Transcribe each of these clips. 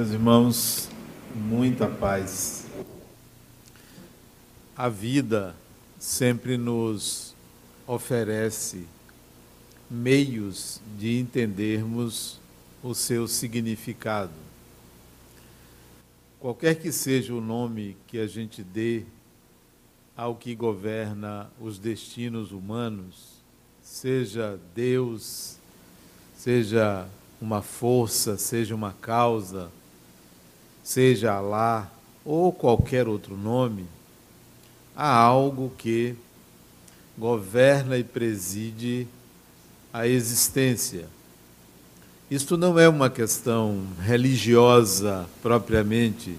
Meus irmãos, muita paz. A vida sempre nos oferece meios de entendermos o seu significado. Qualquer que seja o nome que a gente dê ao que governa os destinos humanos, seja Deus, seja uma força, seja uma causa, seja Alá ou qualquer outro nome, há algo que governa e preside a existência. Isto não é uma questão religiosa propriamente,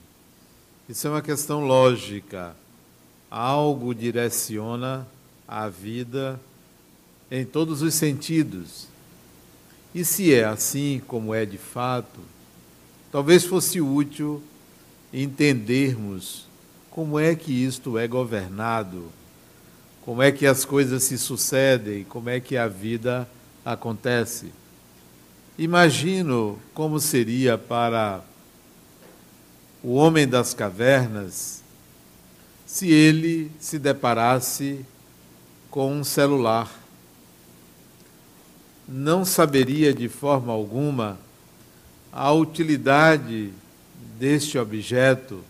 isso é uma questão lógica. Algo direciona a vida em todos os sentidos. E se é assim como é de fato, talvez fosse útil entendermos como é que isto é governado, como é que as coisas se sucedem, como é que a vida acontece. Imagino como seria para o homem das cavernas se ele se deparasse com um celular não saberia de forma alguma a utilidade deste objeto,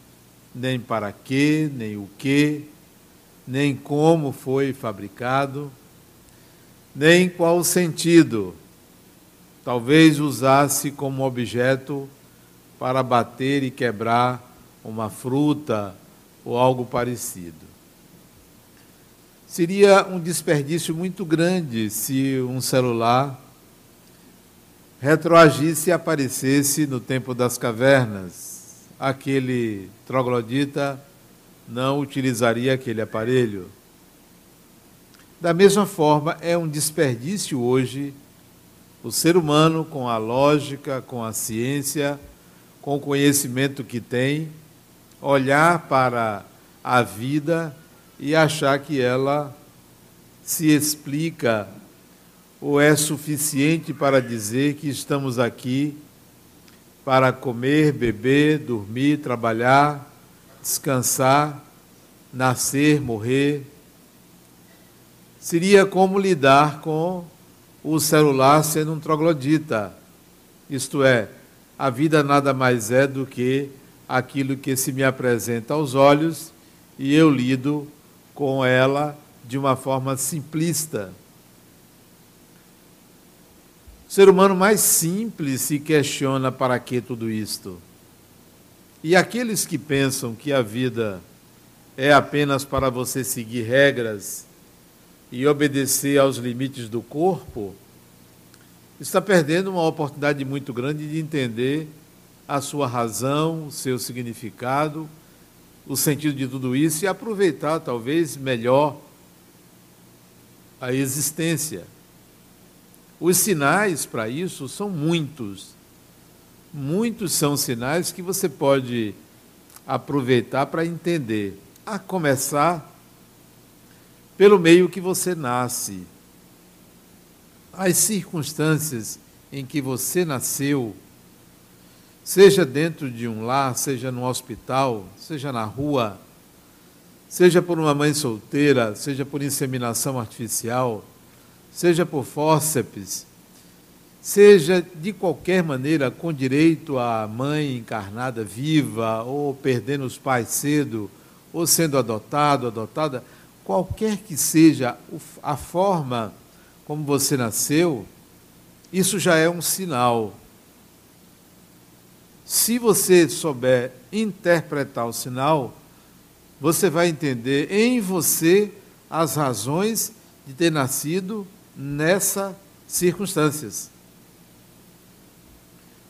nem para quê, nem o que, nem como foi fabricado, nem qual sentido. Talvez usasse como objeto para bater e quebrar uma fruta ou algo parecido. Seria um desperdício muito grande se um celular retroagisse e aparecesse no tempo das cavernas. Aquele troglodita não utilizaria aquele aparelho. Da mesma forma, é um desperdício hoje o ser humano, com a lógica, com a ciência, com o conhecimento que tem, olhar para a vida e achar que ela se explica ou é suficiente para dizer que estamos aqui para comer, beber, dormir, trabalhar, descansar, nascer, morrer. Seria como lidar com o celular sendo um troglodita. Isto é, a vida nada mais é do que aquilo que se me apresenta aos olhos e eu lido com ela de uma forma simplista. O ser humano mais simples se questiona para que tudo isto. E aqueles que pensam que a vida é apenas para você seguir regras e obedecer aos limites do corpo, está perdendo uma oportunidade muito grande de entender a sua razão, o seu significado o sentido de tudo isso e aproveitar talvez melhor a existência. Os sinais para isso são muitos. Muitos são sinais que você pode aproveitar para entender. A começar pelo meio que você nasce. As circunstâncias em que você nasceu seja dentro de um lar, seja no hospital, seja na rua, seja por uma mãe solteira, seja por inseminação artificial, seja por fórceps, seja de qualquer maneira com direito à mãe encarnada viva, ou perdendo os pais cedo, ou sendo adotado, adotada, qualquer que seja a forma como você nasceu, isso já é um sinal. Se você souber interpretar o sinal, você vai entender em você as razões de ter nascido nessas circunstâncias.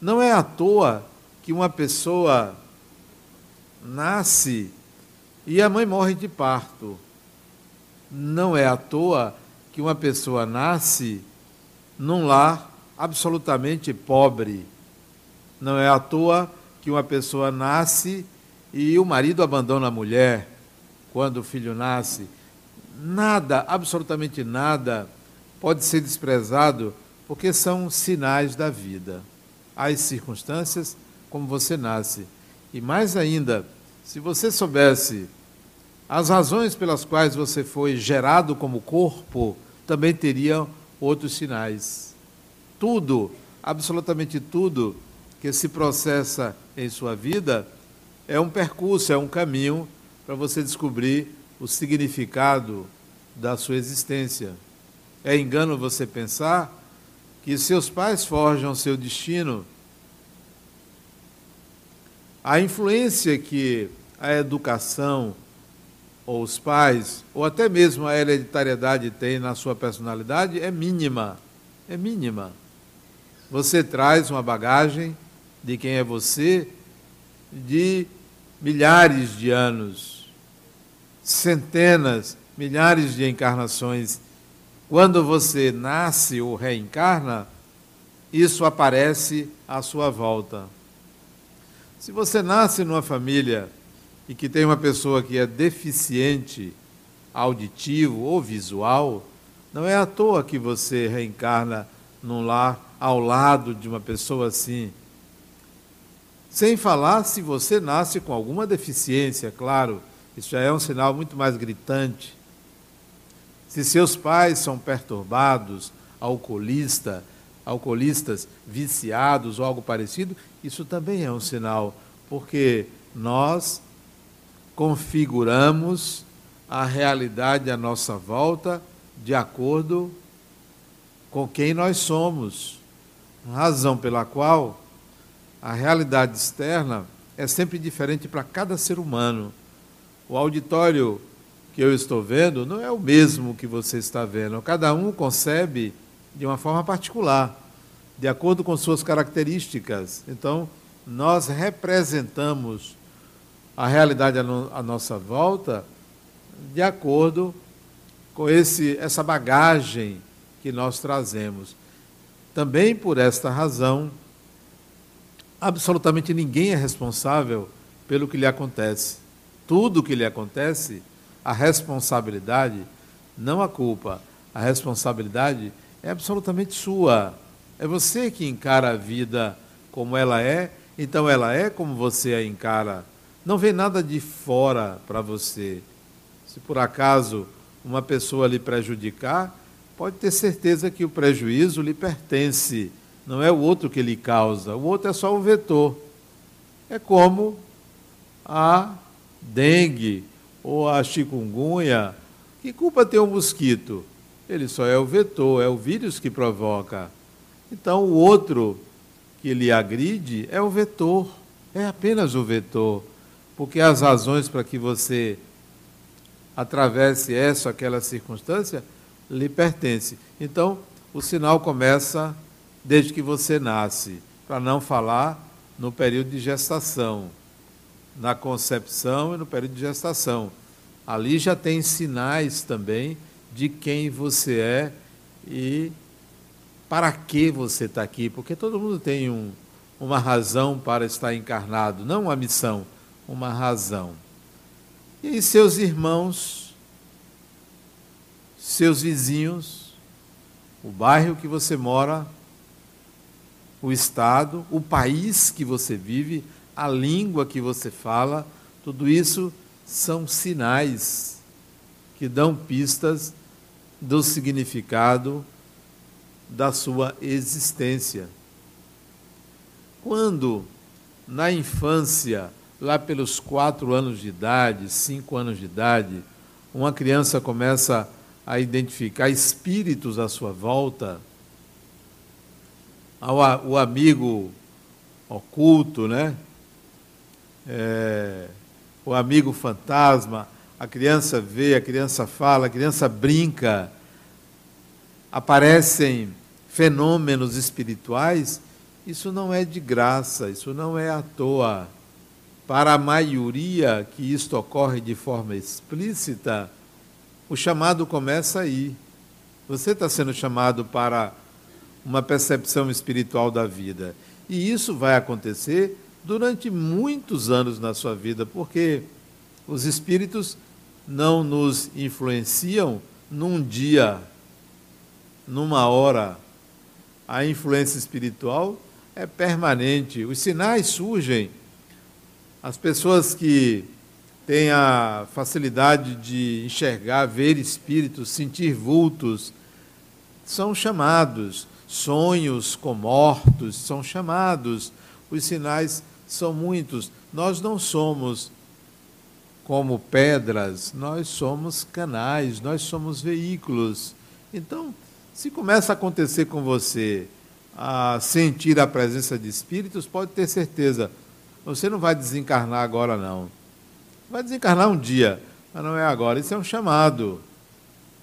Não é à toa que uma pessoa nasce e a mãe morre de parto. Não é à toa que uma pessoa nasce num lar absolutamente pobre não é à toa que uma pessoa nasce e o marido abandona a mulher quando o filho nasce. Nada, absolutamente nada, pode ser desprezado porque são sinais da vida. As circunstâncias como você nasce. E mais ainda, se você soubesse as razões pelas quais você foi gerado como corpo, também teria outros sinais. Tudo, absolutamente tudo que se processa em sua vida é um percurso, é um caminho para você descobrir o significado da sua existência. É engano você pensar que seus pais forjam seu destino. A influência que a educação, ou os pais, ou até mesmo a hereditariedade tem na sua personalidade é mínima. É mínima. Você traz uma bagagem de quem é você de milhares de anos, centenas, milhares de encarnações. Quando você nasce ou reencarna, isso aparece à sua volta. Se você nasce numa família e que tem uma pessoa que é deficiente auditivo ou visual, não é à toa que você reencarna num lar ao lado de uma pessoa assim. Sem falar se você nasce com alguma deficiência, claro, isso já é um sinal muito mais gritante. Se seus pais são perturbados, alcoolista, alcoolistas, viciados ou algo parecido, isso também é um sinal, porque nós configuramos a realidade à nossa volta de acordo com quem nós somos. Razão pela qual a realidade externa é sempre diferente para cada ser humano. O auditório que eu estou vendo não é o mesmo que você está vendo. Cada um concebe de uma forma particular, de acordo com suas características. Então, nós representamos a realidade à nossa volta de acordo com esse, essa bagagem que nós trazemos. Também por esta razão, absolutamente ninguém é responsável pelo que lhe acontece. Tudo que lhe acontece, a responsabilidade, não a culpa, a responsabilidade é absolutamente sua. É você que encara a vida como ela é, então ela é como você a encara não vem nada de fora para você. Se por acaso uma pessoa lhe prejudicar, pode ter certeza que o prejuízo lhe pertence, não é o outro que lhe causa, o outro é só o vetor. É como a dengue ou a chikungunya. Que culpa tem o mosquito? Ele só é o vetor, é o vírus que provoca. Então o outro que lhe agride é o vetor, é apenas o vetor porque as razões para que você atravesse essa ou aquela circunstância lhe pertence. Então, o sinal começa desde que você nasce, para não falar no período de gestação, na concepção e no período de gestação. Ali já tem sinais também de quem você é e para que você está aqui, porque todo mundo tem um, uma razão para estar encarnado, não uma missão uma razão. E seus irmãos, seus vizinhos, o bairro que você mora, o estado, o país que você vive, a língua que você fala, tudo isso são sinais que dão pistas do significado da sua existência. Quando, na infância, lá pelos quatro anos de idade, cinco anos de idade, uma criança começa a identificar espíritos à sua volta, o amigo oculto, né? É, o amigo fantasma, a criança vê, a criança fala, a criança brinca, aparecem fenômenos espirituais, isso não é de graça, isso não é à toa para a maioria que isto ocorre de forma explícita, o chamado começa aí. Você está sendo chamado para uma percepção espiritual da vida. E isso vai acontecer durante muitos anos na sua vida, porque os espíritos não nos influenciam num dia, numa hora. A influência espiritual é permanente. Os sinais surgem. As pessoas que têm a facilidade de enxergar, ver espíritos, sentir vultos, são chamados. Sonhos com mortos são chamados. Os sinais são muitos. Nós não somos como pedras, nós somos canais, nós somos veículos. Então, se começa a acontecer com você a sentir a presença de espíritos, pode ter certeza, você não vai desencarnar agora não. Vai desencarnar um dia, mas não é agora. Isso é um chamado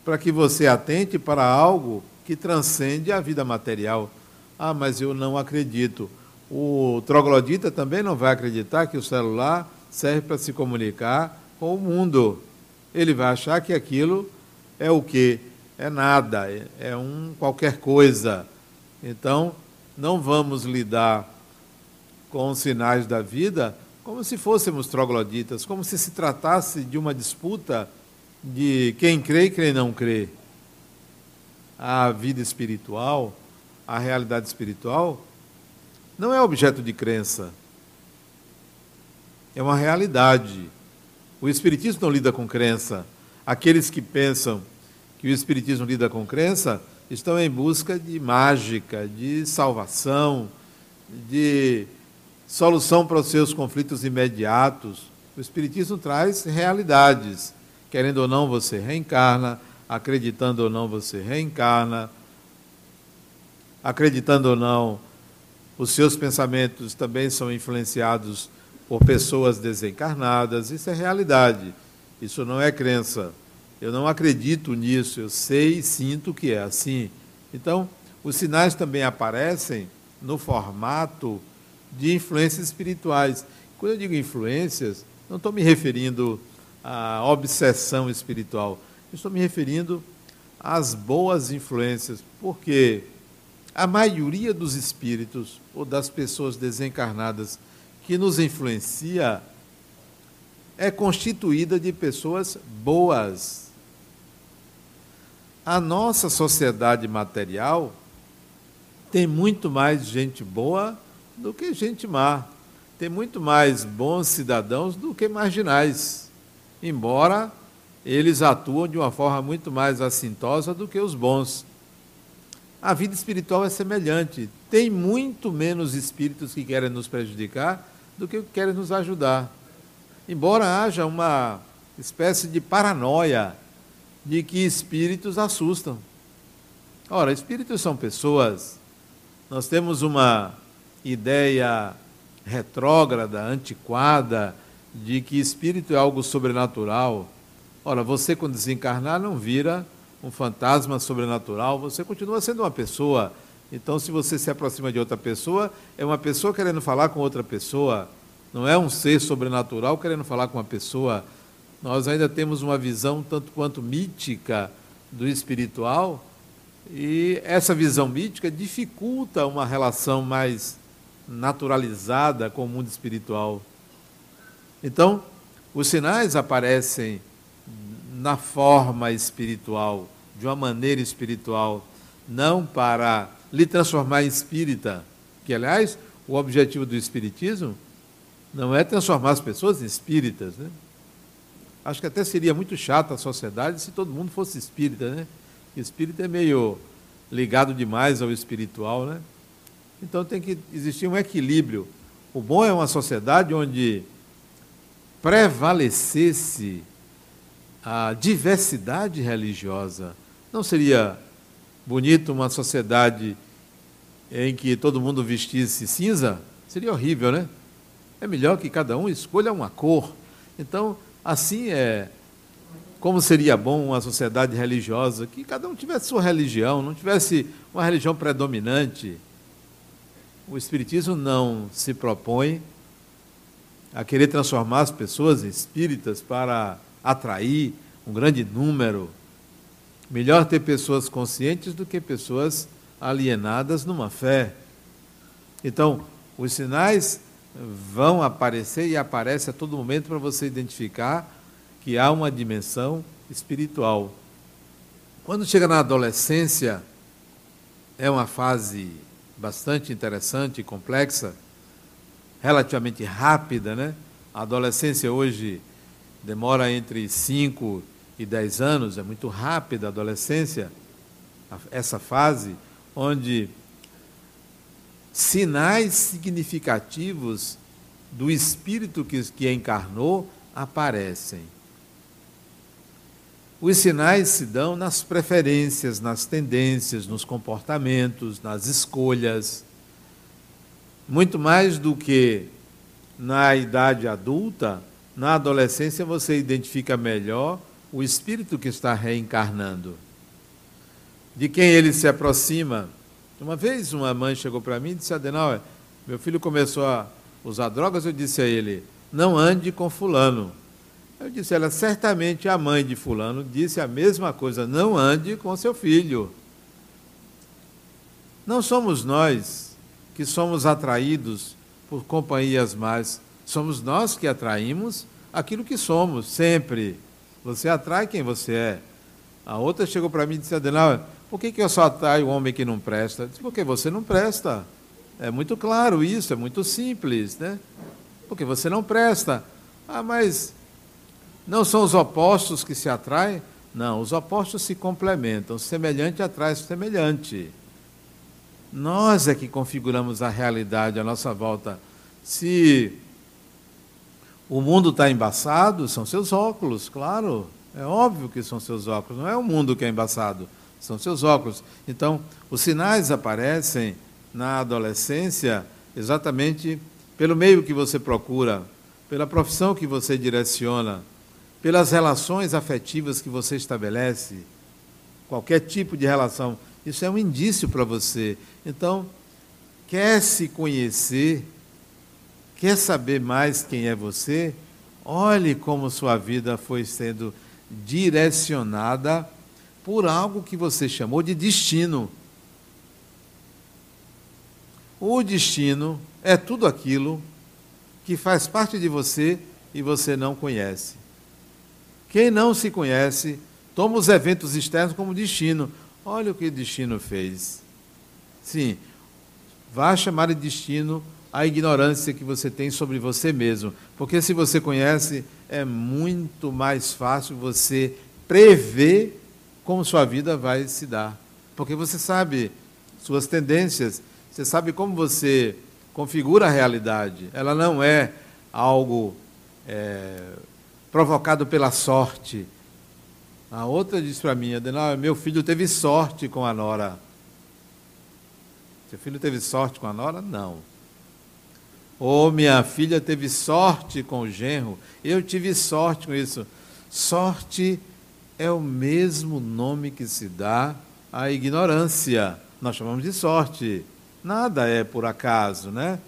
para que você atente para algo que transcende a vida material. Ah, mas eu não acredito. O troglodita também não vai acreditar que o celular serve para se comunicar com o mundo. Ele vai achar que aquilo é o quê? É nada, é um qualquer coisa. Então, não vamos lidar com os sinais da vida como se fôssemos trogloditas, como se se tratasse de uma disputa de quem crê e quem não crê. A vida espiritual, a realidade espiritual, não é objeto de crença. É uma realidade. O Espiritismo não lida com crença. Aqueles que pensam que o Espiritismo lida com crença estão em busca de mágica, de salvação, de solução para os seus conflitos imediatos. O Espiritismo traz realidades. Querendo ou não, você reencarna, acreditando ou não, você reencarna, acreditando ou não, os seus pensamentos também são influenciados por pessoas desencarnadas. Isso é realidade. Isso não é crença. Eu não acredito nisso. Eu sei e sinto que é assim. Então, os sinais também aparecem no formato de influências espirituais. Quando eu digo influências, não estou me referindo à obsessão espiritual. Estou me referindo às boas influências, porque a maioria dos espíritos ou das pessoas desencarnadas que nos influencia é constituída de pessoas boas. A nossa sociedade material tem muito mais gente boa do que gente má. Tem muito mais bons cidadãos do que marginais. Embora eles atuam de uma forma muito mais assintosa do que os bons. A vida espiritual é semelhante. Tem muito menos espíritos que querem nos prejudicar do que querem nos ajudar. Embora haja uma espécie de paranoia de que espíritos assustam. Ora, espíritos são pessoas. Nós temos uma ideia retrógrada, antiquada, de que espírito é algo sobrenatural. Ora, você quando desencarnar não vira um fantasma sobrenatural, você continua sendo uma pessoa. Então, se você se aproxima de outra pessoa, é uma pessoa querendo falar com outra pessoa, não é um ser sobrenatural querendo falar com uma pessoa. Nós ainda temos uma visão tanto quanto mítica do espiritual, e essa visão mítica dificulta uma relação mais naturalizada com o mundo espiritual. Então, os sinais aparecem na forma espiritual, de uma maneira espiritual, não para lhe transformar em espírita, que aliás, o objetivo do espiritismo não é transformar as pessoas em espíritas, né? Acho que até seria muito chato a sociedade se todo mundo fosse espírita, né? Espírita é meio ligado demais ao espiritual, né? Então tem que existir um equilíbrio. O bom é uma sociedade onde prevalecesse a diversidade religiosa. Não seria bonito uma sociedade em que todo mundo vestisse cinza? Seria horrível, né? É melhor que cada um escolha uma cor. Então, assim é. Como seria bom uma sociedade religiosa que cada um tivesse sua religião, não tivesse uma religião predominante. O Espiritismo não se propõe a querer transformar as pessoas em espíritas para atrair um grande número. Melhor ter pessoas conscientes do que pessoas alienadas numa fé. Então, os sinais vão aparecer e aparecem a todo momento para você identificar que há uma dimensão espiritual. Quando chega na adolescência, é uma fase bastante interessante e complexa, relativamente rápida, né? A adolescência hoje demora entre 5 e 10 anos, é muito rápida a adolescência, essa fase onde sinais significativos do espírito que, que encarnou aparecem. Os sinais se dão nas preferências, nas tendências, nos comportamentos, nas escolhas. Muito mais do que na idade adulta, na adolescência você identifica melhor o espírito que está reencarnando. De quem ele se aproxima. Uma vez uma mãe chegou para mim e disse: Adenauer, meu filho começou a usar drogas. Eu disse a ele: Não ande com Fulano. Eu disse: Ela, certamente a mãe de Fulano disse a mesma coisa: Não ande com seu filho. Não somos nós que somos atraídos por companhias más, somos nós que atraímos aquilo que somos, sempre. Você atrai quem você é. A outra chegou para mim e disse, Adenauer, por que, que eu só atraio o homem que não presta? Eu disse, porque você não presta. É muito claro isso, é muito simples, né? Porque você não presta. Ah, mas não são os opostos que se atraem? Não, os opostos se complementam. Semelhante atrai semelhante. Nós é que configuramos a realidade à nossa volta. Se o mundo está embaçado, são seus óculos, claro. É óbvio que são seus óculos. Não é o mundo que é embaçado, são seus óculos. Então, os sinais aparecem na adolescência exatamente pelo meio que você procura, pela profissão que você direciona, pelas relações afetivas que você estabelece, qualquer tipo de relação. Isso é um indício para você. Então, quer se conhecer Quer saber mais quem é você? Olhe como sua vida foi sendo direcionada por algo que você chamou de destino. O destino é tudo aquilo que faz parte de você e você não conhece. Quem não se conhece, toma os eventos externos como destino. Olha o que o destino fez. Sim, vá chamar de destino a ignorância que você tem sobre você mesmo. Porque se você conhece, é muito mais fácil você prever como sua vida vai se dar. Porque você sabe suas tendências, você sabe como você configura a realidade. Ela não é algo é, provocado pela sorte. A outra disse para mim, Adenal, meu filho teve sorte com a Nora. Seu filho teve sorte com a Nora? Não. Oh, minha filha teve sorte com o genro, eu tive sorte com isso. Sorte é o mesmo nome que se dá à ignorância. Nós chamamos de sorte. Nada é por acaso, né?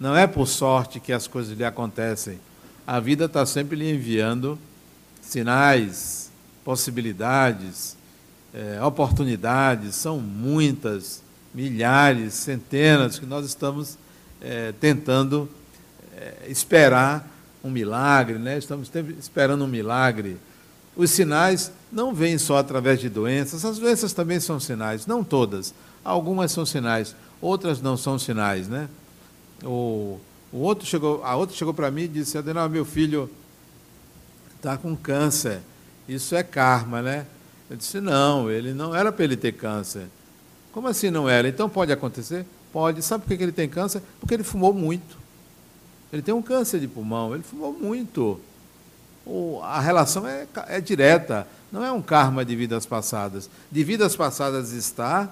Não é por sorte que as coisas lhe acontecem. A vida está sempre lhe enviando sinais, possibilidades, é, oportunidades. São muitas, milhares, centenas que nós estamos é, tentando é, esperar um milagre, né? estamos esperando um milagre. Os sinais não vêm só através de doenças, as doenças também são sinais, não todas. Algumas são sinais, outras não são sinais. Né? O, o outro chegou, a outra chegou para mim e disse, Adenal, meu filho está com câncer, isso é karma, né? Eu disse, não, ele não era para ele ter câncer. Como assim não era? Então pode acontecer? Pode. Sabe por que ele tem câncer? Porque ele fumou muito. Ele tem um câncer de pulmão, ele fumou muito. A relação é, é direta, não é um karma de vidas passadas. De vidas passadas está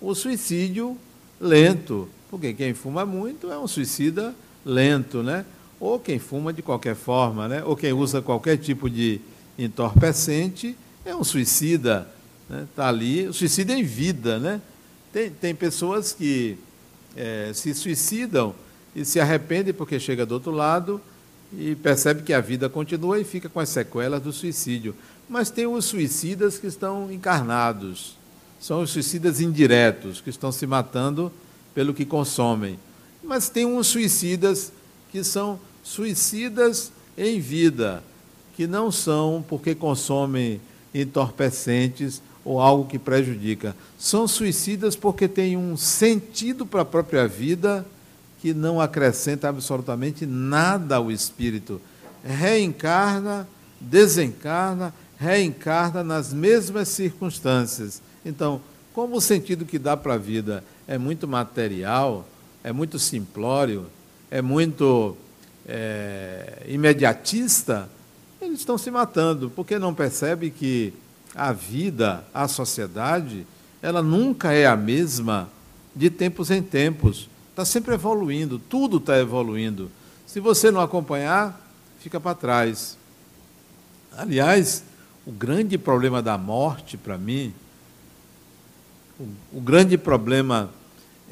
o suicídio lento, porque quem fuma muito é um suicida lento, né? Ou quem fuma de qualquer forma, né? Ou quem usa qualquer tipo de entorpecente é um suicida, né? Tá ali, suicida em vida, né? Tem, tem pessoas que é, se suicidam e se arrependem porque chega do outro lado e percebe que a vida continua e fica com as sequelas do suicídio. Mas tem os suicidas que estão encarnados, são os suicidas indiretos, que estão se matando pelo que consomem. Mas tem uns suicidas que são suicidas em vida, que não são porque consomem entorpecentes ou algo que prejudica. São suicidas porque têm um sentido para a própria vida que não acrescenta absolutamente nada ao espírito. Reencarna, desencarna, reencarna nas mesmas circunstâncias. Então, como o sentido que dá para a vida é muito material, é muito simplório, é muito é, imediatista, eles estão se matando, porque não percebe que a vida, a sociedade, ela nunca é a mesma de tempos em tempos. Está sempre evoluindo, tudo está evoluindo. Se você não acompanhar, fica para trás. Aliás, o grande problema da morte, para mim, o, grande problema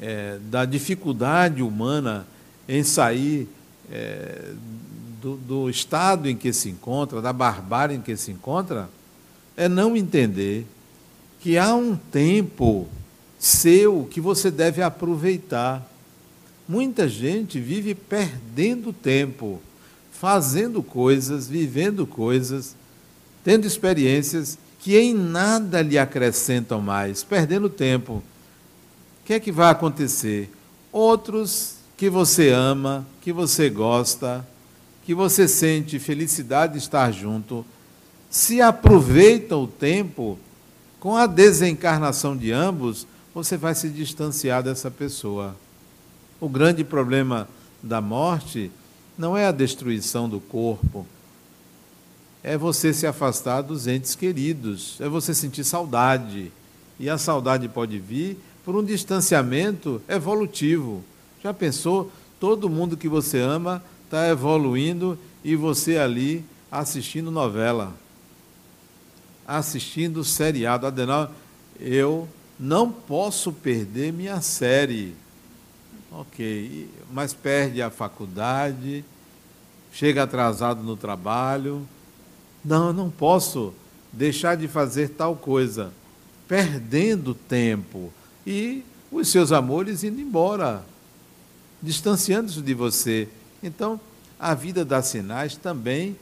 é, da dificuldade humana em sair é, do, do estado em que se encontra, da barbárie em que se encontra, é não entender que há um tempo seu que você deve aproveitar. Muita gente vive perdendo tempo, fazendo coisas, vivendo coisas, tendo experiências que em nada lhe acrescentam mais, perdendo tempo. O que é que vai acontecer? Outros que você ama, que você gosta, que você sente felicidade de estar junto, se aproveita o tempo com a desencarnação de ambos, você vai se distanciar dessa pessoa. O grande problema da morte não é a destruição do corpo, é você se afastar dos entes queridos, é você sentir saudade. E a saudade pode vir por um distanciamento evolutivo. Já pensou? Todo mundo que você ama está evoluindo e você ali assistindo novela, assistindo seriado. Adenal, eu não posso perder minha série. Ok, mas perde a faculdade, chega atrasado no trabalho. Não, eu não posso deixar de fazer tal coisa, perdendo tempo e os seus amores indo embora, distanciando-se de você. Então, a vida dá sinais também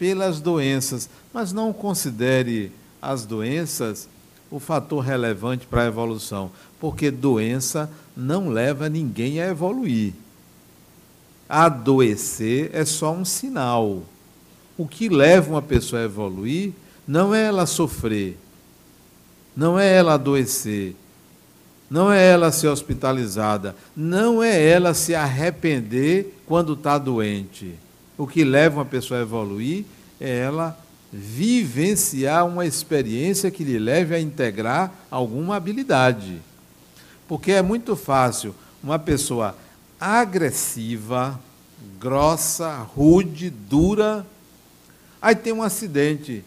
pelas doenças, mas não considere as doenças o fator relevante para a evolução, porque doença não leva ninguém a evoluir. Adoecer é só um sinal. O que leva uma pessoa a evoluir não é ela sofrer, não é ela adoecer, não é ela ser hospitalizada, não é ela se arrepender quando está doente. O que leva uma pessoa a evoluir é ela vivenciar uma experiência que lhe leve a integrar alguma habilidade. Porque é muito fácil uma pessoa agressiva, grossa, rude, dura, aí tem um acidente,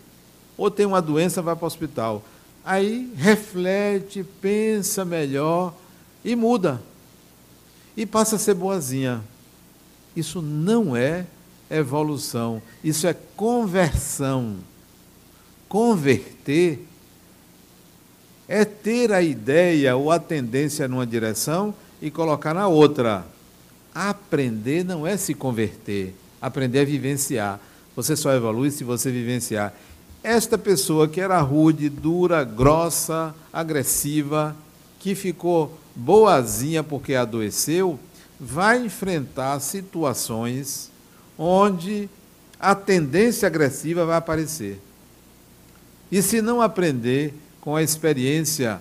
ou tem uma doença, vai para o hospital. Aí reflete, pensa melhor e muda. E passa a ser boazinha. Isso não é evolução, isso é conversão. Converter é ter a ideia ou a tendência numa direção e colocar na outra. Aprender não é se converter, aprender é vivenciar. Você só evolui se você vivenciar. Esta pessoa que era rude, dura, grossa, agressiva, que ficou boazinha porque adoeceu, vai enfrentar situações onde a tendência agressiva vai aparecer. E se não aprender com a experiência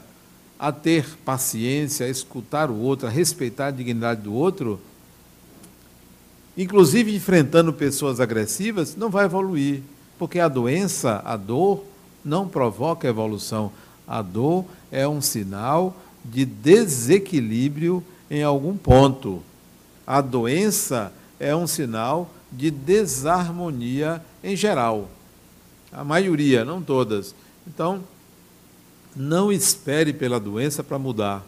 a ter paciência, a escutar o outro, a respeitar a dignidade do outro, inclusive enfrentando pessoas agressivas, não vai evoluir. Porque a doença, a dor, não provoca evolução. A dor é um sinal de desequilíbrio em algum ponto. A doença é um sinal de desarmonia em geral. A maioria, não todas. Então, não espere pela doença para mudar.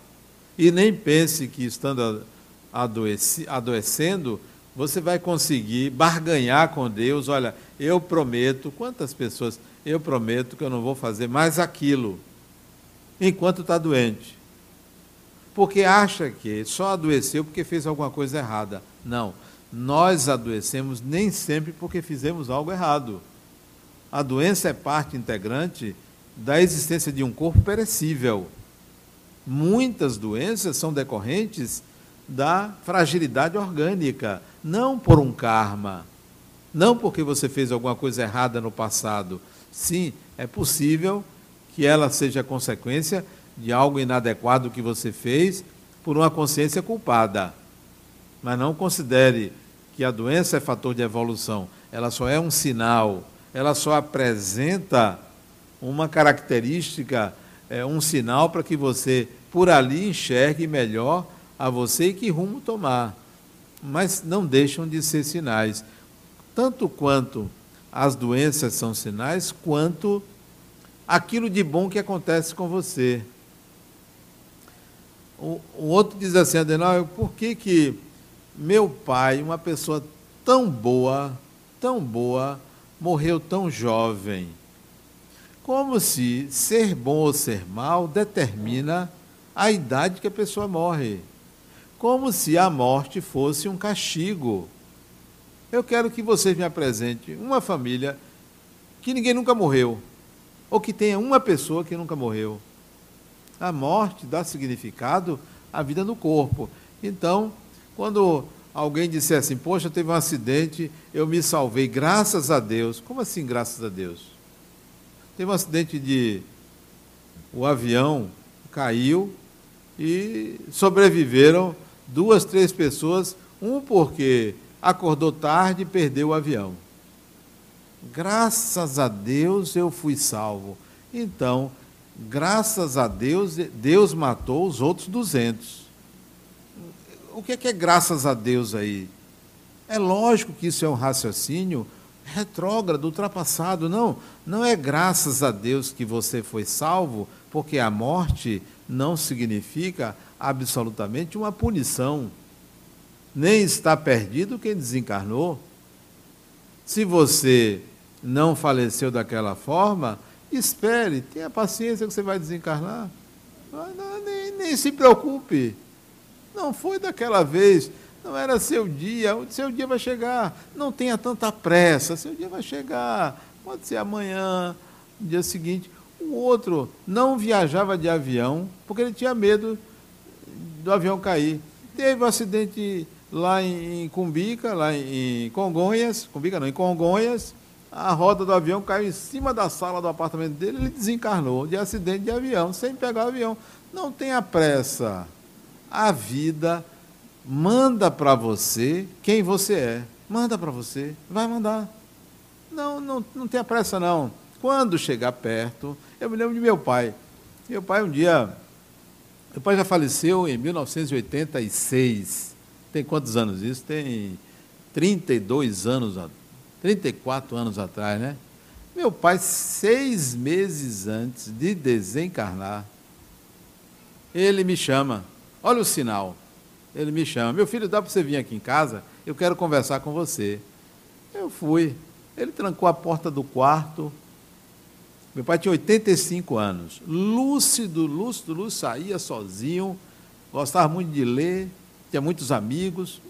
E nem pense que estando adoecendo, você vai conseguir barganhar com Deus. Olha, eu prometo, quantas pessoas, eu prometo que eu não vou fazer mais aquilo enquanto está doente. Porque acha que só adoeceu porque fez alguma coisa errada. Não, nós adoecemos nem sempre porque fizemos algo errado. A doença é parte integrante da existência de um corpo perecível. Muitas doenças são decorrentes da fragilidade orgânica, não por um karma, não porque você fez alguma coisa errada no passado. Sim, é possível que ela seja consequência de algo inadequado que você fez por uma consciência culpada. Mas não considere que a doença é fator de evolução. Ela só é um sinal, ela só apresenta uma característica, é, um sinal para que você, por ali, enxergue melhor a você e que rumo tomar. Mas não deixam de ser sinais. Tanto quanto as doenças são sinais, quanto aquilo de bom que acontece com você. O, o outro diz assim, Adenal, por que, que meu pai, uma pessoa tão boa, tão boa, morreu tão jovem? Como se ser bom ou ser mal determina a idade que a pessoa morre. Como se a morte fosse um castigo. Eu quero que vocês me apresentem uma família que ninguém nunca morreu, ou que tenha uma pessoa que nunca morreu. A morte dá significado à vida no corpo. Então, quando alguém disser assim, poxa, teve um acidente, eu me salvei, graças a Deus. Como assim, graças a Deus? Teve um acidente de. O avião caiu e sobreviveram duas, três pessoas, um porque acordou tarde e perdeu o avião. Graças a Deus eu fui salvo. Então, graças a Deus, Deus matou os outros 200. O que é, que é graças a Deus aí? É lógico que isso é um raciocínio retrógrado, ultrapassado. Não, não é graças a Deus que você foi salvo, porque a morte não significa absolutamente uma punição nem está perdido quem desencarnou. Se você não faleceu daquela forma, espere, tenha paciência que você vai desencarnar. Não, nem, nem se preocupe. Não foi daquela vez, não era seu dia, seu dia vai chegar. Não tenha tanta pressa, seu dia vai chegar. Pode ser amanhã, no dia seguinte. O outro não viajava de avião porque ele tinha medo do avião cair. Teve um acidente lá em, Cumbica, lá em, Congonhas, Cumbica não, em Congonhas, a roda do avião caiu em cima da sala do apartamento dele, ele desencarnou de acidente de avião, sem pegar o avião. Não tenha pressa. A vida manda para você quem você é. Manda para você, vai mandar. Não, não, não tenha pressa não. Quando chegar perto, eu me lembro de meu pai. Meu pai um dia, meu pai já faleceu em 1986. Tem quantos anos isso? Tem 32 anos, 34 anos atrás, né? Meu pai, seis meses antes de desencarnar, ele me chama. Olha o sinal. Ele me chama. Meu filho, dá para você vir aqui em casa? Eu quero conversar com você. Eu fui. Ele trancou a porta do quarto. Meu pai tinha 85 anos. Lúcido, lúcido, lúcido, saía sozinho. Gostava muito de ler tinha muitos amigos,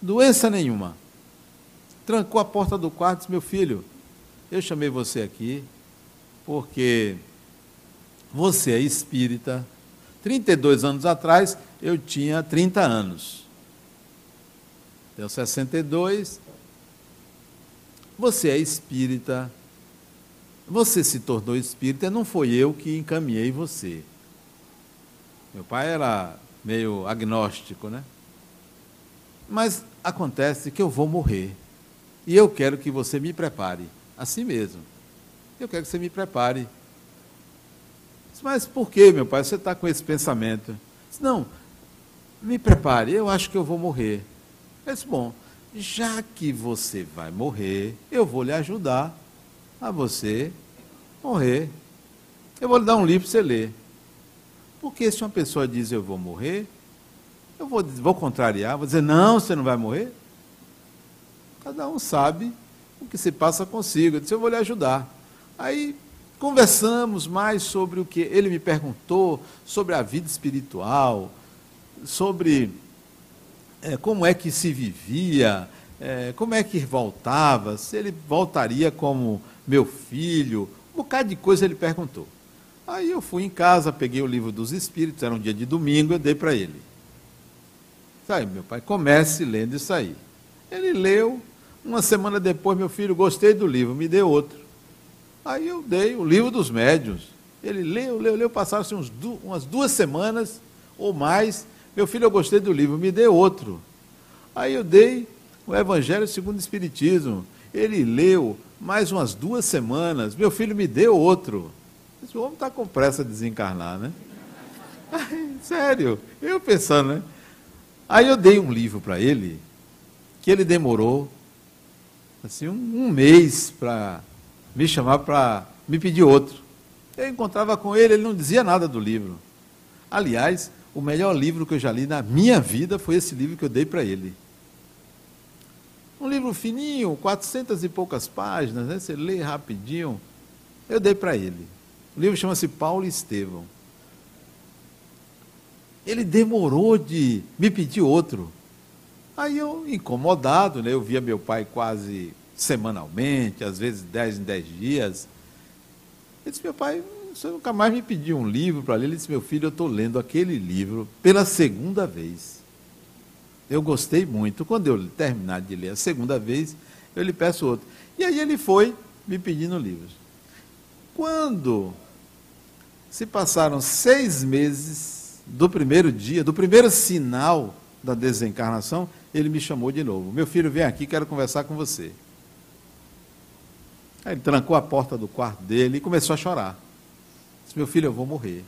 doença nenhuma. Trancou a porta do quarto e disse: Meu filho, eu chamei você aqui porque você é espírita. 32 anos atrás eu tinha 30 anos. Tenho 62. Você é espírita. Você se tornou espírita, não foi eu que encaminhei você. Meu pai era meio agnóstico, né? Mas acontece que eu vou morrer. E eu quero que você me prepare. Assim mesmo. Eu quero que você me prepare. Mas por que, meu pai? Você está com esse pensamento? Disse, não, me prepare, eu acho que eu vou morrer. Eu disse, bom, já que você vai morrer, eu vou lhe ajudar a você morrer. Eu vou lhe dar um livro para você ler. Porque se uma pessoa diz eu vou morrer, eu vou, vou contrariar, vou dizer, não, você não vai morrer. Cada um sabe o que se passa consigo. Eu disse, eu vou lhe ajudar. Aí conversamos mais sobre o que ele me perguntou, sobre a vida espiritual, sobre é, como é que se vivia, é, como é que voltava, se ele voltaria como meu filho, bocado de coisa ele perguntou. Aí eu fui em casa, peguei o livro dos Espíritos, era um dia de domingo, eu dei para ele. Aí, meu pai, comece lendo isso aí. Ele leu, uma semana depois, meu filho, gostei do livro, me dê outro. Aí eu dei o livro dos médiuns. Ele leu, leu, leu, passaram uns du umas duas semanas ou mais. Meu filho, eu gostei do livro, me dê outro. Aí eu dei o Evangelho segundo o Espiritismo. Ele leu mais umas duas semanas. Meu filho, me deu outro. Esse homem está com pressa de desencarnar, né? sério, eu pensando, né? Aí eu dei um livro para ele, que ele demorou assim, um, um mês para me chamar para me pedir outro. Eu encontrava com ele, ele não dizia nada do livro. Aliás, o melhor livro que eu já li na minha vida foi esse livro que eu dei para ele. Um livro fininho, quatrocentas e poucas páginas, né? você lê rapidinho. Eu dei para ele. O livro chama-se Paulo e Estevão. Ele demorou de me pedir outro. Aí eu, incomodado, né, eu via meu pai quase semanalmente, às vezes dez em dez dias. Ele disse, meu pai, você nunca mais me pediu um livro para ler. Ele disse, meu filho, eu estou lendo aquele livro pela segunda vez. Eu gostei muito. Quando eu terminar de ler a segunda vez, eu lhe peço outro. E aí ele foi me pedindo livros. Quando se passaram seis meses do primeiro dia, do primeiro sinal da desencarnação, ele me chamou de novo. Meu filho, vem aqui, quero conversar com você. Aí ele trancou a porta do quarto dele e começou a chorar. Disse, meu filho, eu vou morrer.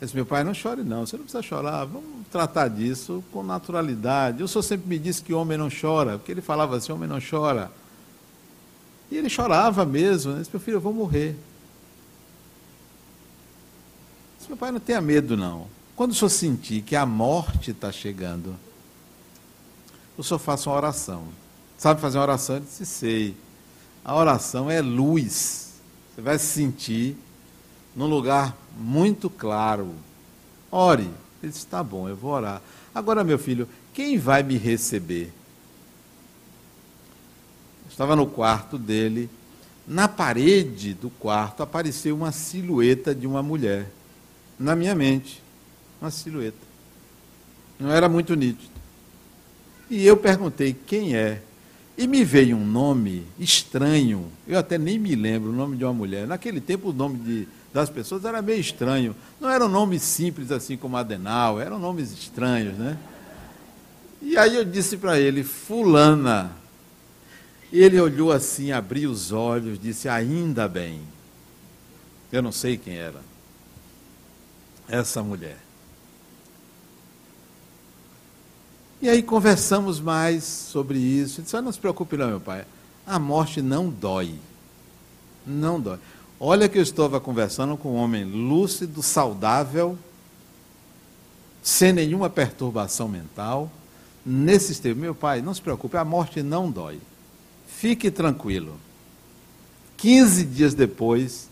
Disse, meu pai, não chore não, você não precisa chorar, vamos tratar disso com naturalidade. O senhor sempre me disse que homem não chora, porque ele falava assim, homem não chora. E ele chorava mesmo, né? disse, meu filho, eu vou morrer. Disse, meu pai, não tenha medo não. Quando o senhor sentir que a morte está chegando, o senhor faça uma oração. Sabe fazer uma oração? Eu disse, sei. A oração é luz. Você vai se sentir num lugar muito claro. Ore. Ele disse, tá bom, eu vou orar. Agora, meu filho, quem vai me receber? estava no quarto dele. Na parede do quarto apareceu uma silhueta de uma mulher. Na minha mente uma silhueta. Não era muito nítido. E eu perguntei quem é. E me veio um nome estranho. Eu até nem me lembro o nome de uma mulher. Naquele tempo o nome de, das pessoas era meio estranho. Não eram nomes simples assim como Adenal, eram nomes estranhos, né? E aí eu disse para ele, fulana. Ele olhou assim, abriu os olhos, disse, ainda bem. Eu não sei quem era. Essa mulher. E aí conversamos mais sobre isso. Disse, ah, não se preocupe não, meu pai. A morte não dói. Não dói. Olha que eu estava conversando com um homem lúcido, saudável, sem nenhuma perturbação mental. Nesse tempo, meu pai, não se preocupe, a morte não dói. Fique tranquilo. 15 dias depois,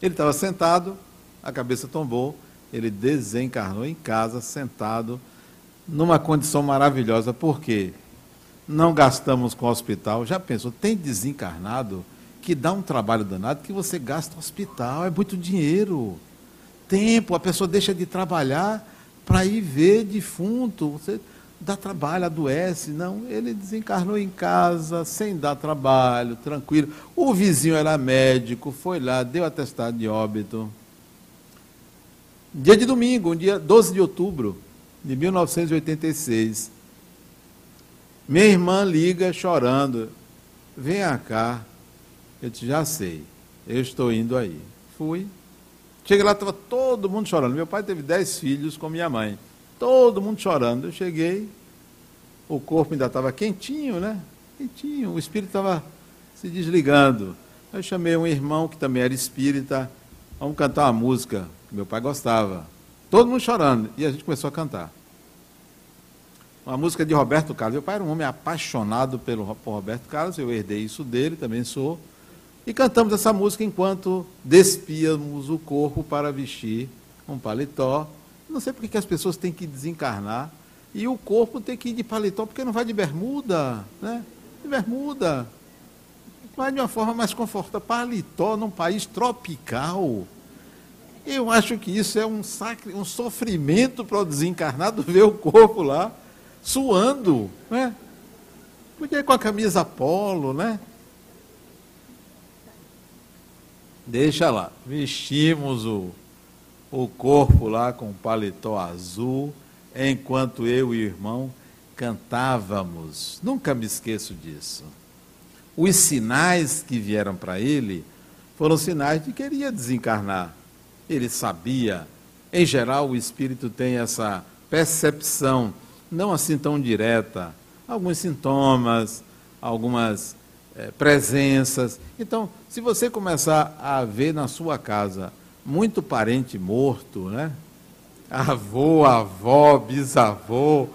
ele estava sentado, a cabeça tombou, ele desencarnou em casa, sentado, numa condição maravilhosa. Por quê? Não gastamos com hospital. Já pensou, tem desencarnado que dá um trabalho danado que você gasta hospital, é muito dinheiro. Tempo, a pessoa deixa de trabalhar para ir ver defunto. Você dá trabalho, adoece. Não, ele desencarnou em casa, sem dar trabalho, tranquilo. O vizinho era médico, foi lá, deu atestado de óbito. Dia de domingo, um dia 12 de outubro de 1986. Minha irmã liga chorando. Venha cá. Eu disse, já sei. Eu estou indo aí. Fui. Cheguei lá, estava todo mundo chorando. Meu pai teve dez filhos com minha mãe. Todo mundo chorando. Eu cheguei, o corpo ainda estava quentinho, né? Quentinho. O espírito estava se desligando. Eu chamei um irmão que também era espírita. Vamos cantar uma música que meu pai gostava. Todo mundo chorando. E a gente começou a cantar. Uma música de Roberto Carlos. Meu pai era um homem apaixonado pelo, por Roberto Carlos, eu herdei isso dele, também sou. E cantamos essa música enquanto despíamos o corpo para vestir um paletó. Não sei porque que as pessoas têm que desencarnar e o corpo tem que ir de paletó, porque não vai de bermuda, né? De bermuda. mas de uma forma mais confortável. Paletó num país tropical. Eu acho que isso é um, sacre, um sofrimento para o desencarnado ver o corpo lá suando. Né? Podia ir com a camisa polo, né? Deixa lá. Vestimos o, o corpo lá com paletó azul, enquanto eu e o irmão cantávamos. Nunca me esqueço disso. Os sinais que vieram para ele foram sinais de que ele ia desencarnar. Ele sabia. Em geral, o espírito tem essa percepção, não assim tão direta, alguns sintomas, algumas é, presenças. Então, se você começar a ver na sua casa muito parente morto, né? Avô, avó, bisavô,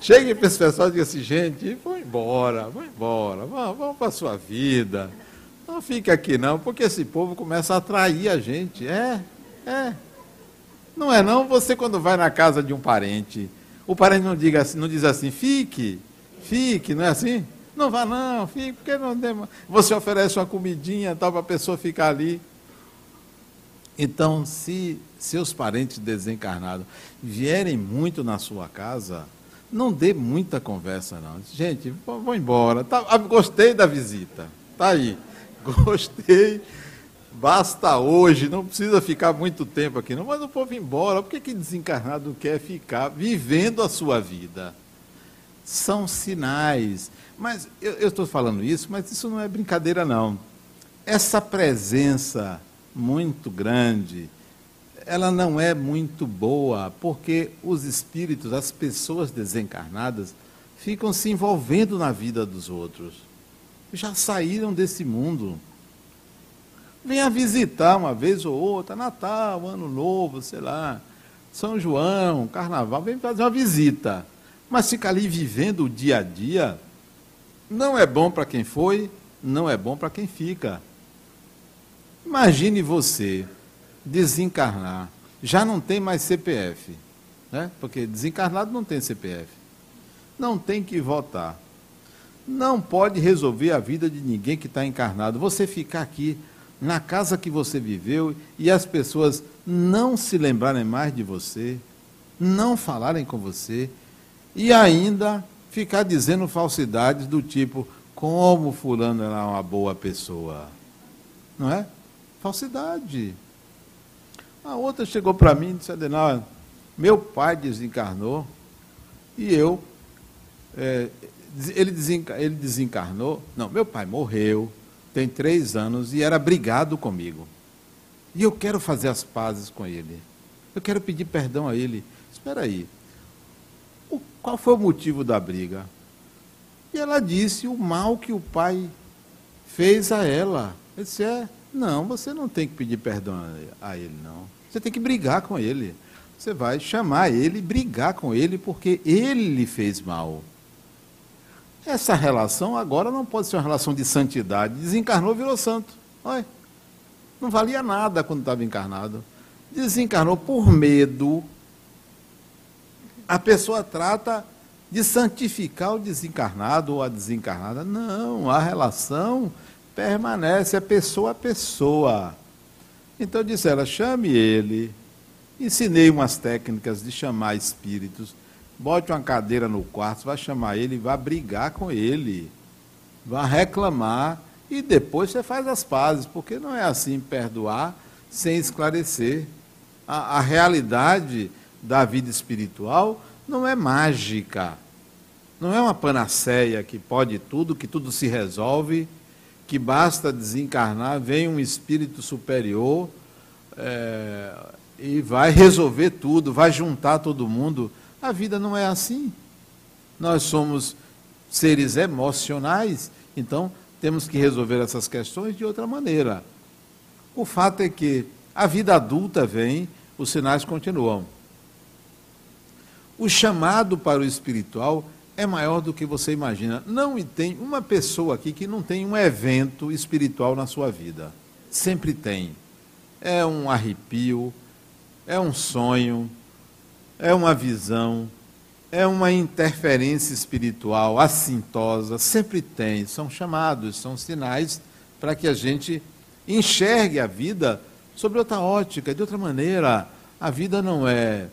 Chegue para esse pessoal e diga assim, gente, vão embora, vão embora, vão para a sua vida. Não fique aqui não, porque esse povo começa a atrair a gente. É, é. Não é não, você quando vai na casa de um parente, o parente não, diga assim, não diz assim, fique, fique, não é assim? Não vá não, fique, porque não tem... Você oferece uma comidinha tal para a pessoa ficar ali. Então, se seus parentes desencarnados vierem muito na sua casa, não dê muita conversa, não. Gente, vou embora. Tá, ah, gostei da visita. Tá aí. Gostei. Basta hoje, não precisa ficar muito tempo aqui, não. Mas o povo embora. Por que, que desencarnado quer ficar vivendo a sua vida? São sinais. Mas eu estou falando isso, mas isso não é brincadeira, não. Essa presença muito grande ela não é muito boa, porque os espíritos, as pessoas desencarnadas, ficam se envolvendo na vida dos outros. Já saíram desse mundo. Venha visitar uma vez ou outra, Natal, Ano Novo, sei lá, São João, Carnaval, vem fazer uma visita. Mas ficar ali vivendo o dia a dia não é bom para quem foi, não é bom para quem fica. Imagine você desencarnar, já não tem mais CPF, né? porque desencarnado não tem CPF. Não tem que votar. Não pode resolver a vida de ninguém que está encarnado. Você ficar aqui na casa que você viveu e as pessoas não se lembrarem mais de você, não falarem com você e ainda ficar dizendo falsidades do tipo como fulano era uma boa pessoa. Não é? Falsidade. A outra chegou para mim e disse, Adenal, meu pai desencarnou e eu, é, ele, desenca, ele desencarnou, não, meu pai morreu, tem três anos e era brigado comigo. E eu quero fazer as pazes com ele. Eu quero pedir perdão a ele. Espera aí, o, qual foi o motivo da briga? E ela disse o mal que o pai fez a ela. Eu disse, é, não, você não tem que pedir perdão a ele, não. Você tem que brigar com ele. Você vai chamar ele brigar com ele porque ele lhe fez mal. Essa relação agora não pode ser uma relação de santidade. Desencarnou, virou santo. Olha, não valia nada quando estava encarnado. Desencarnou por medo. A pessoa trata de santificar o desencarnado ou a desencarnada. Não, a relação permanece, é pessoa a pessoa. Então disse ela, chame ele. Ensinei umas técnicas de chamar espíritos. Bote uma cadeira no quarto, vai chamar ele, vai brigar com ele. Vai reclamar e depois você faz as pazes, porque não é assim perdoar sem esclarecer. A, a realidade da vida espiritual não é mágica. Não é uma panaceia que pode tudo, que tudo se resolve que basta desencarnar, vem um espírito superior é, e vai resolver tudo, vai juntar todo mundo. A vida não é assim. Nós somos seres emocionais, então temos que resolver essas questões de outra maneira. O fato é que a vida adulta vem, os sinais continuam. O chamado para o espiritual é maior do que você imagina. Não tem uma pessoa aqui que não tem um evento espiritual na sua vida. Sempre tem. É um arrepio, é um sonho, é uma visão, é uma interferência espiritual assintosa, sempre tem, são chamados, são sinais para que a gente enxergue a vida sobre outra ótica, de outra maneira. A vida não é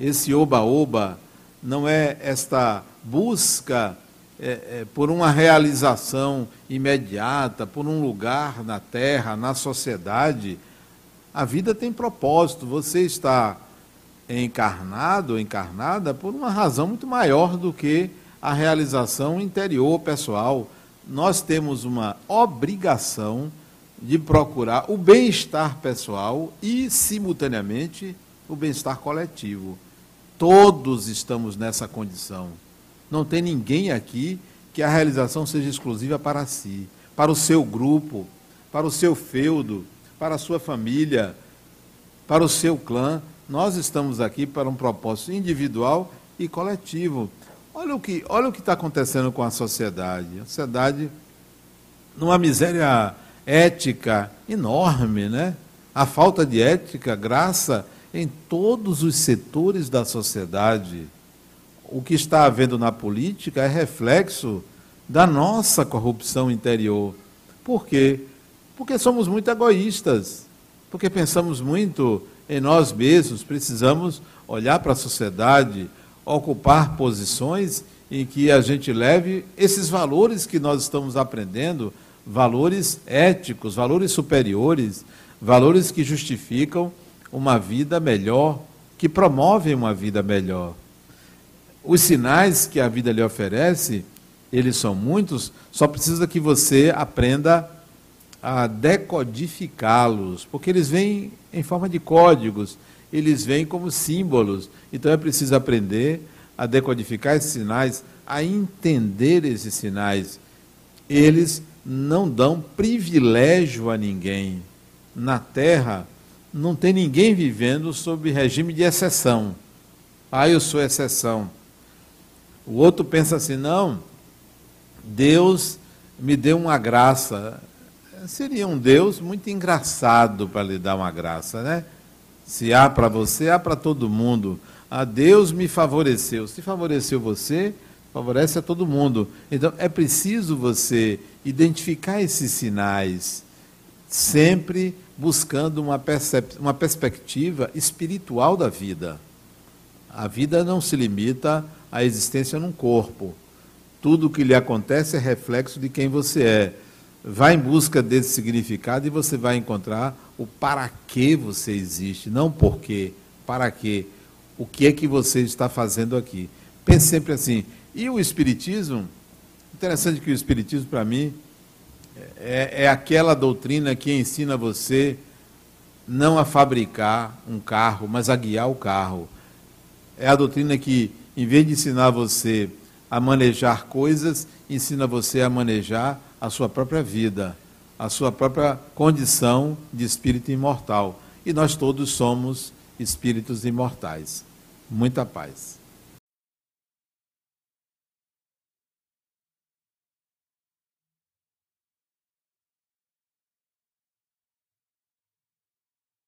esse oba-oba, não é esta busca é, é, por uma realização imediata, por um lugar na terra, na sociedade. A vida tem propósito, você está encarnado ou encarnada por uma razão muito maior do que a realização interior pessoal. Nós temos uma obrigação de procurar o bem-estar pessoal e, simultaneamente, o bem-estar coletivo. Todos estamos nessa condição. Não tem ninguém aqui que a realização seja exclusiva para si, para o seu grupo, para o seu feudo, para a sua família, para o seu clã. Nós estamos aqui para um propósito individual e coletivo. Olha o que olha o que está acontecendo com a sociedade. A sociedade numa miséria ética enorme, né? A falta de ética graça em todos os setores da sociedade. O que está havendo na política é reflexo da nossa corrupção interior. Por quê? Porque somos muito egoístas, porque pensamos muito em nós mesmos, precisamos olhar para a sociedade, ocupar posições em que a gente leve esses valores que nós estamos aprendendo valores éticos, valores superiores, valores que justificam uma vida melhor, que promovem uma vida melhor. Os sinais que a vida lhe oferece, eles são muitos, só precisa que você aprenda a decodificá-los, porque eles vêm em forma de códigos, eles vêm como símbolos. Então é preciso aprender a decodificar esses sinais, a entender esses sinais. Eles não dão privilégio a ninguém. Na Terra, não tem ninguém vivendo sob regime de exceção. Ah, eu sou exceção. O outro pensa assim: não, Deus me deu uma graça. Seria um Deus muito engraçado para lhe dar uma graça, né? Se há para você, há para todo mundo. Ah, Deus me favoreceu. Se favoreceu você, favorece a todo mundo. Então é preciso você identificar esses sinais, sempre buscando uma, uma perspectiva espiritual da vida. A vida não se limita à existência num corpo. Tudo o que lhe acontece é reflexo de quem você é. Vá em busca desse significado e você vai encontrar o para que você existe, não por quê, para quê. O que é que você está fazendo aqui? Pense sempre assim, e o Espiritismo, interessante que o Espiritismo, para mim, é, é aquela doutrina que ensina você não a fabricar um carro, mas a guiar o carro. É a doutrina que, em vez de ensinar você a manejar coisas, ensina você a manejar a sua própria vida, a sua própria condição de espírito imortal. E nós todos somos espíritos imortais. Muita paz.